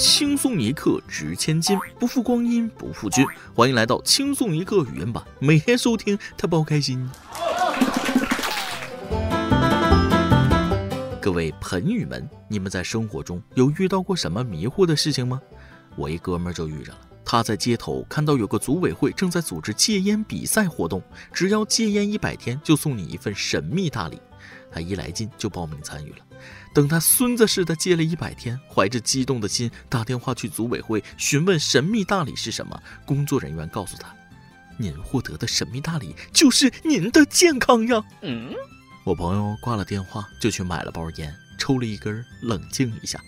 轻松一刻值千金，不负光阴不负君。欢迎来到轻松一刻语音版，每天收听他包开心。各位盆友们，你们在生活中有遇到过什么迷惑的事情吗？我一哥们就遇着了，他在街头看到有个组委会正在组织戒烟比赛活动，只要戒烟一百天就送你一份神秘大礼。他一来劲就报名参与了。等他孙子似的戒了一百天，怀着激动的心打电话去组委会询问神秘大礼是什么。工作人员告诉他：“您获得的神秘大礼就是您的健康呀。”嗯，我朋友挂了电话就去买了包烟，抽了一根，冷静一下。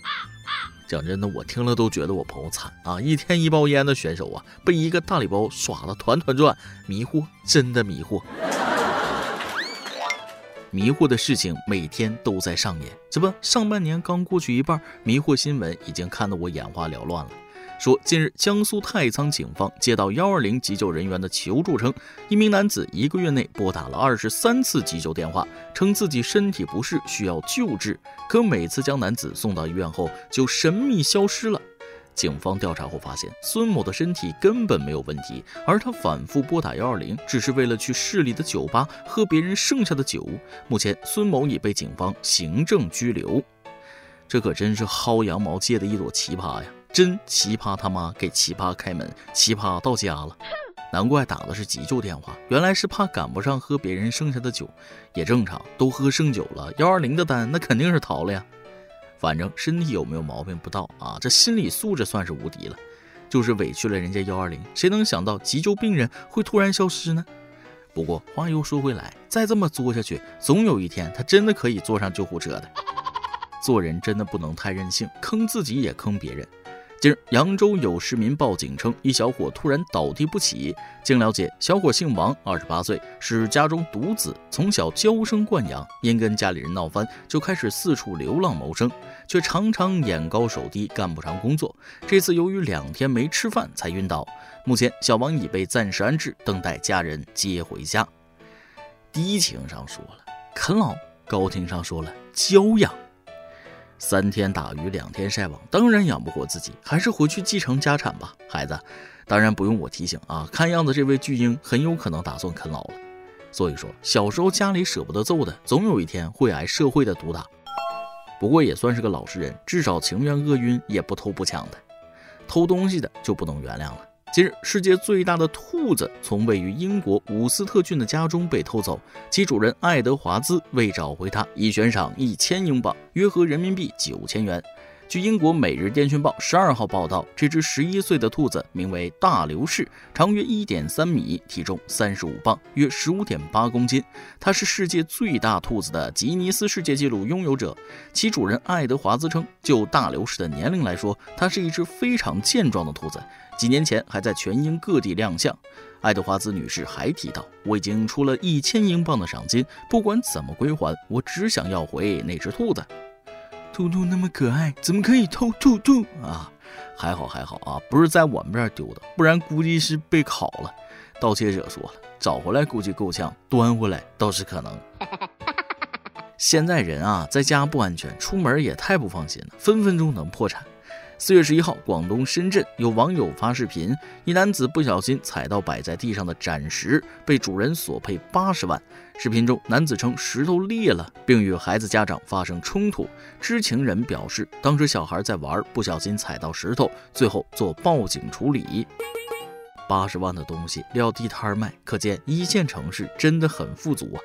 讲真的，我听了都觉得我朋友惨啊！一天一包烟的选手啊，被一个大礼包耍得团团转，迷惑，真的迷惑。迷惑的事情每天都在上演，这不，上半年刚过去一半，迷惑新闻已经看得我眼花缭乱了。说近日江苏太仓警方接到幺二零急救人员的求助，称一名男子一个月内拨打了二十三次急救电话，称自己身体不适需要救治，可每次将男子送到医院后就神秘消失了。警方调查后发现，孙某的身体根本没有问题，而他反复拨打幺二零，只是为了去市里的酒吧喝别人剩下的酒。目前，孙某已被警方行政拘留。这可真是薅羊毛界的一朵奇葩呀！真奇葩他妈给奇葩开门，奇葩到家了。难怪打的是急救电话，原来是怕赶不上喝别人剩下的酒，也正常，都喝剩酒了，幺二零的单那肯定是逃了呀。反正身体有没有毛病不到啊，这心理素质算是无敌了，就是委屈了人家幺二零，谁能想到急救病人会突然消失呢？不过话又说回来，再这么作下去，总有一天他真的可以坐上救护车的。做人真的不能太任性，坑自己也坑别人。近日，扬州有市民报警称，一小伙突然倒地不起。经了解，小伙姓王，二十八岁，是家中独子，从小娇生惯养，因跟家里人闹翻，就开始四处流浪谋生，却常常眼高手低，干不成工作。这次由于两天没吃饭，才晕倒。目前，小王已被暂时安置，等待家人接回家。低情商说了啃老，高情商说了教养。三天打鱼两天晒网，当然养不活自己，还是回去继承家产吧。孩子，当然不用我提醒啊。看样子这位巨婴很有可能打算啃老了。所以说，小时候家里舍不得揍的，总有一天会挨社会的毒打。不过也算是个老实人，至少情愿饿晕也不偷不抢的。偷东西的就不能原谅了。近日，世界最大的兔子从位于英国伍斯特郡的家中被偷走，其主人爱德华兹为找回它，已悬赏一千英镑，约合人民币九千元。据英国《每日电讯报》十二号报道，这只十一岁的兔子名为大流士，长约一点三米，体重三十五磅，约十五点八公斤。它是世界最大兔子的吉尼斯世界纪录拥有者。其主人爱德华兹称，就大流士的年龄来说，它是一只非常健壮的兔子。几年前还在全英各地亮相。爱德华兹女士还提到：“我已经出了一千英镑的赏金，不管怎么归还，我只想要回那只兔子。兔兔那么可爱，怎么可以偷兔兔啊？还好还好啊，不是在我们这儿丢的，不然估计是被烤了。”盗窃者说了：“找回来估计够呛，端回来倒是可能。现在人啊，在家不安全，出门也太不放心了，分分钟能破产。”四月十一号，广东深圳有网友发视频，一男子不小心踩到摆在地上的展石，被主人索赔八十万。视频中，男子称石头裂了，并与孩子家长发生冲突。知情人表示，当时小孩在玩，不小心踩到石头，最后做报警处理。八十万的东西撂地摊卖，可见一线城市真的很富足啊！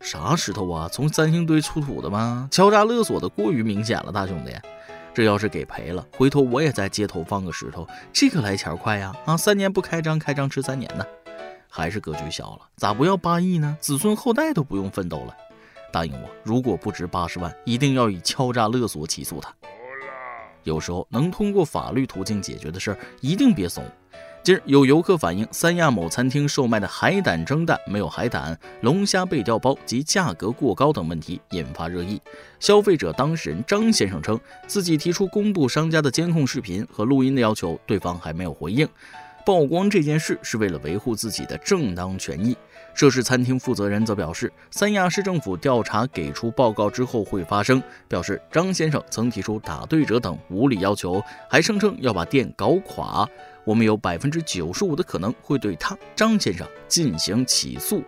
啥石头啊？从三星堆出土的吗？敲诈勒索的过于明显了，大兄弟。这要是给赔了，回头我也在街头放个石头，这个来钱快呀！啊，三年不开张，开张吃三年呢，还是格局小了，咋不要八亿呢？子孙后代都不用奋斗了。答应我，如果不值八十万，一定要以敲诈勒索起诉他。有时候能通过法律途径解决的事儿，一定别怂。近日，有游客反映三亚某餐厅售卖的海胆蒸蛋没有海胆、龙虾被调包及价格过高等问题，引发热议。消费者当事人张先生称，自己提出公布商家的监控视频和录音的要求，对方还没有回应。曝光这件事是为了维护自己的正当权益。涉事餐厅负责人则表示，三亚市政府调查给出报告之后会发生，表示张先生曾提出打对折等无理要求，还声称要把店搞垮。我们有百分之九十五的可能会对他张先生进行起诉。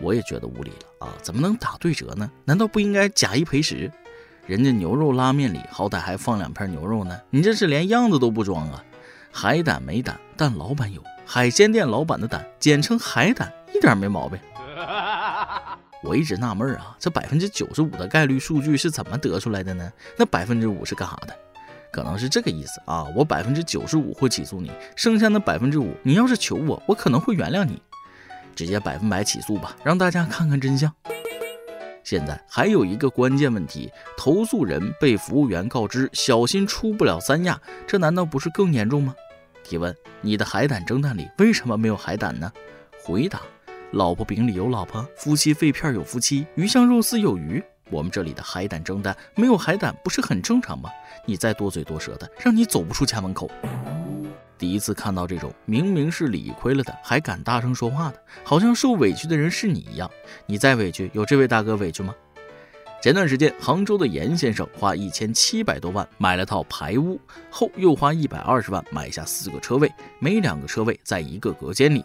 我也觉得无理了啊！怎么能打对折呢？难道不应该假一赔十？人家牛肉拉面里好歹还放两片牛肉呢，你这是连样子都不装啊！海胆没胆，但老板有。海鲜店老板的胆，简称海胆，一点没毛病。我一直纳闷啊，这百分之九十五的概率数据是怎么得出来的呢？那百分之五是干啥的？可能是这个意思啊，我百分之九十五会起诉你，剩下的百分之五，你要是求我，我可能会原谅你。直接百分百起诉吧，让大家看看真相。现在还有一个关键问题，投诉人被服务员告知小心出不了三亚，这难道不是更严重吗？提问：你的海胆蒸蛋里为什么没有海胆呢？回答：老婆饼里有老婆，夫妻肺片有夫妻，鱼香肉丝有鱼。我们这里的海胆蒸蛋没有海胆，不是很正常吗？你再多嘴多舌的，让你走不出家门口。第一次看到这种明明是理亏了的，还敢大声说话的，好像受委屈的人是你一样。你再委屈，有这位大哥委屈吗？前段时间，杭州的严先生花一千七百多万买了套排屋，后又花一百二十万买下四个车位，每两个车位在一个隔间里。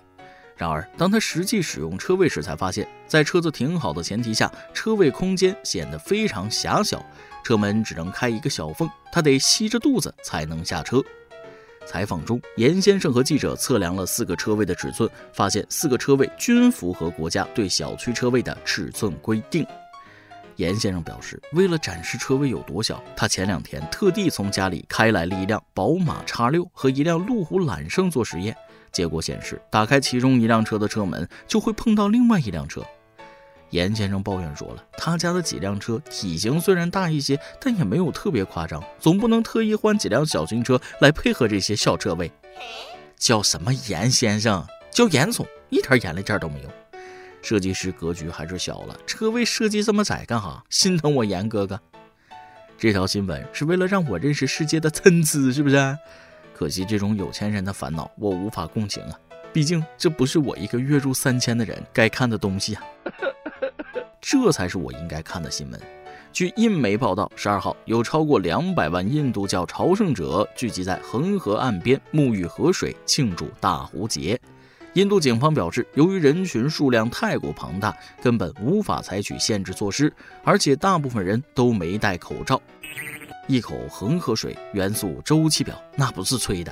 然而，当他实际使用车位时，才发现，在车子停好的前提下，车位空间显得非常狭小，车门只能开一个小缝，他得吸着肚子才能下车。采访中，严先生和记者测量了四个车位的尺寸，发现四个车位均符合国家对小区车位的尺寸规定。严先生表示，为了展示车位有多小，他前两天特地从家里开来了一辆宝马叉六和一辆路虎揽胜做实验。结果显示，打开其中一辆车的车门，就会碰到另外一辆车。严先生抱怨说了，他家的几辆车体型虽然大一些，但也没有特别夸张，总不能特意换几辆小型车来配合这些小车位。叫什么严先生？叫严总，一点眼力劲都没有。设计师格局还是小了，车位设计这么窄干哈？心疼我严哥哥。这条新闻是为了让我认识世界的参差，是不是？可惜这种有钱人的烦恼我无法共情啊，毕竟这不是我一个月入三千的人该看的东西啊。这才是我应该看的新闻。据印媒报道，十二号有超过两百万印度教朝圣者聚集在恒河岸边沐浴河水，庆祝大壶节。印度警方表示，由于人群数量太过庞大，根本无法采取限制措施，而且大部分人都没戴口罩。一口恒河水，元素周期表，那不是吹的。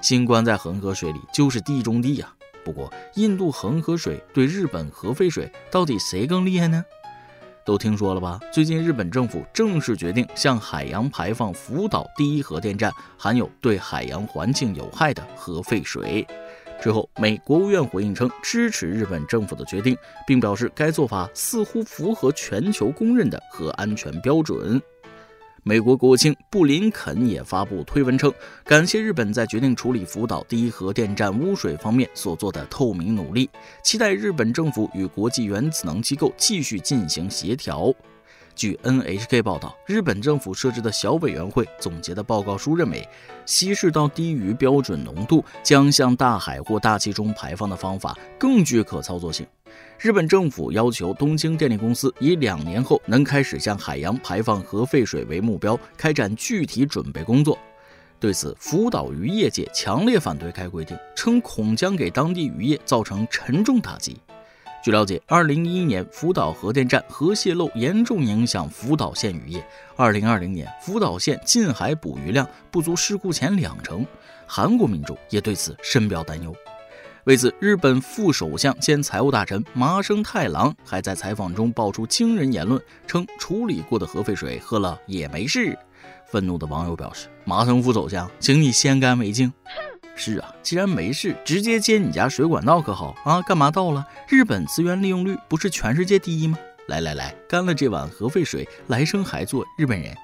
新冠在恒河水里就是地中地呀。不过，印度恒河水对日本核废水到底谁更厉害呢？都听说了吧？最近日本政府正式决定向海洋排放福岛第一核电站含有对海洋环境有害的核废水。之后，美国务院回应称支持日本政府的决定，并表示该做法似乎符合全球公认的核安全标准。美国国务卿布林肯也发布推文称，感谢日本在决定处理福岛第一核电站污水方面所做的透明努力，期待日本政府与国际原子能机构继续进行协调。据 NHK 报道，日本政府设置的小委员会总结的报告书认为，稀释到低于标准浓度将向大海或大气中排放的方法更具可操作性。日本政府要求东京电力公司以两年后能开始向海洋排放核废水为目标，开展具体准备工作。对此，福岛渔业界强烈反对该规定，称恐将给当地渔业造成沉重打击。据了解，2011年福岛核电站核泄漏严重影响福岛县渔业，2020年福岛县近海捕鱼量不足事故前两成。韩国民众也对此深表担忧。为此，日本副首相兼财务大臣麻生太郎还在采访中爆出惊人言论，称处理过的核废水喝了也没事。愤怒的网友表示：“麻生副首相，请你先干为敬。”是啊，既然没事，直接接你家水管道可好啊？干嘛倒了？日本资源利用率不是全世界第一吗？来来来，干了这碗核废水，来生还做日本人。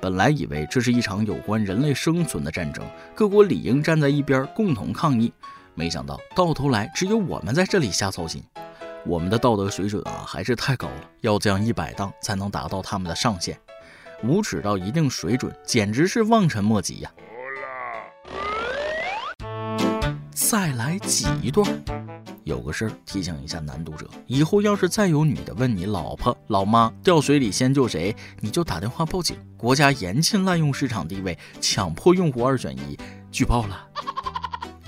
本来以为这是一场有关人类生存的战争，各国理应站在一边共同抗议。没想到到头来只有我们在这里瞎操心，我们的道德水准啊还是太高了，要这样一百档才能达到他们的上限，无耻到一定水准，简直是望尘莫及呀！再来挤一段。有个事儿提醒一下男读者，以后要是再有女的问你老婆、老妈掉水里先救谁，你就打电话报警。国家严禁滥用市场地位，强迫用户二选一，举报了。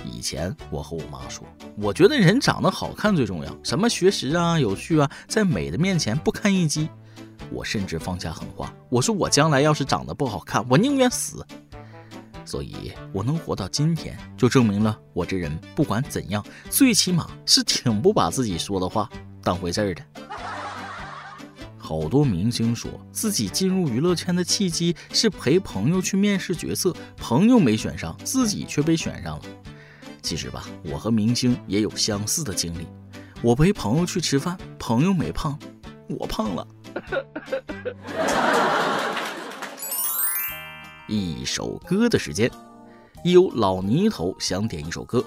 以前我和我妈说，我觉得人长得好看最重要，什么学识啊、有趣啊，在美的面前不堪一击。我甚至放下狠话，我说我将来要是长得不好看，我宁愿死。所以我能活到今天，就证明了我这人不管怎样，最起码是挺不把自己说的话当回事儿的。好多明星说自己进入娱乐圈的契机是陪朋友去面试角色，朋友没选上，自己却被选上了。其实吧，我和明星也有相似的经历。我陪朋友去吃饭，朋友没胖，我胖了。一首歌的时间，一有老泥头想点一首歌。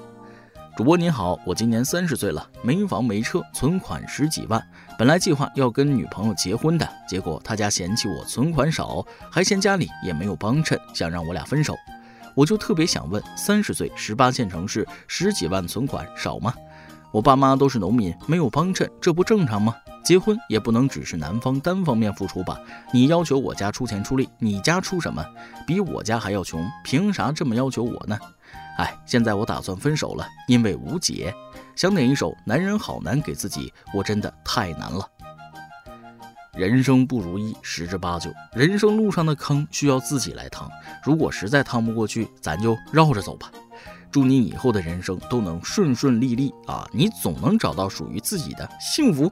主播您好，我今年三十岁了，没房没车，存款十几万。本来计划要跟女朋友结婚的，结果他家嫌弃我存款少，还嫌家里也没有帮衬，想让我俩分手。我就特别想问，三十岁，十八线城市，十几万存款少吗？我爸妈都是农民，没有帮衬，这不正常吗？结婚也不能只是男方单方面付出吧？你要求我家出钱出力，你家出什么？比我家还要穷，凭啥这么要求我呢？哎，现在我打算分手了，因为无解。想点一首《男人好难》给自己，我真的太难了。人生不如意十之八九，人生路上的坑需要自己来趟。如果实在趟不过去，咱就绕着走吧。祝你以后的人生都能顺顺利利啊！你总能找到属于自己的幸福。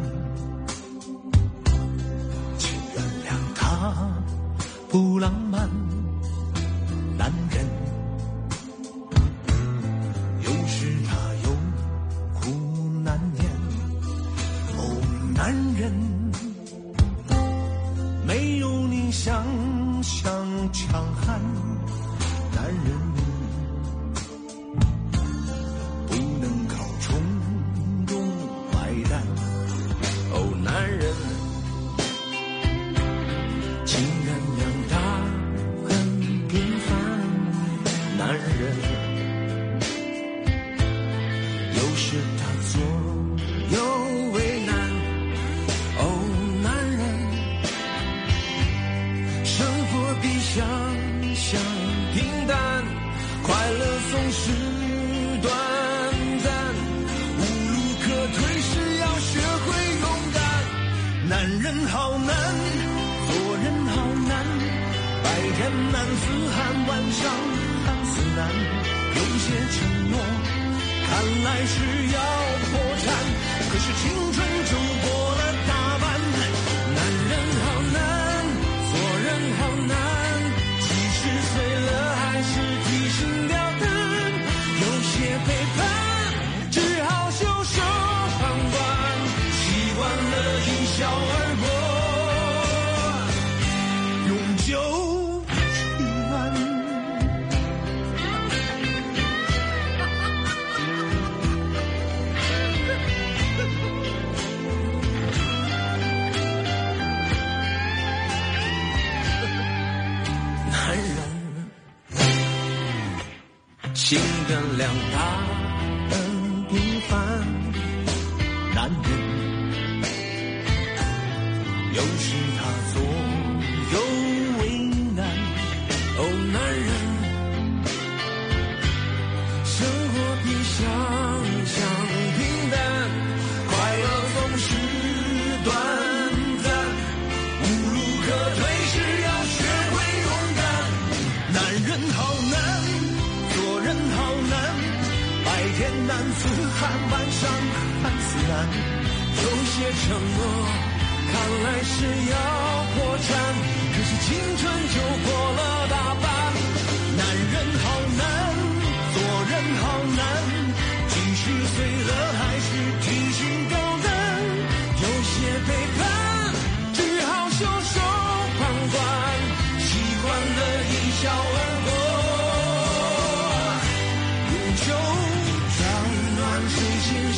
不浪漫。男人，有时他有苦难言。哦，男人，没有你想象强悍。人好难做人好难白天男子汉晚上汉子难有些承诺看来是要破产可是青春就过他的平凡，男人，有时他左白天难自寒，晚上看似难。有些承诺看来是要破产，可是青春就过了大半。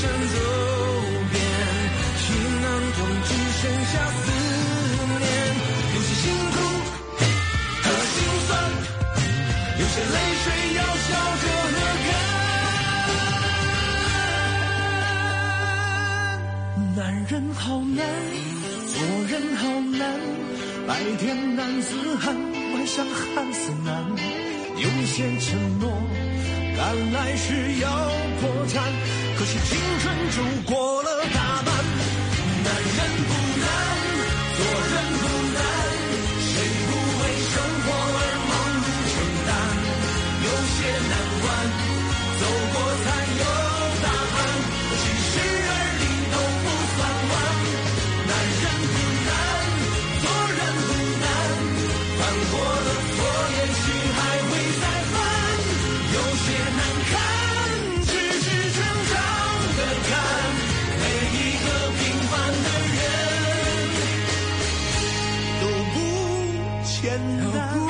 边走遍行囊中只剩下思念有些辛苦和心酸有些泪水要笑着流干男人好难做人好难。白天男子汉晚上汉子难。有些承诺看来时要破产。可惜青春就过了大半。男人不。简单。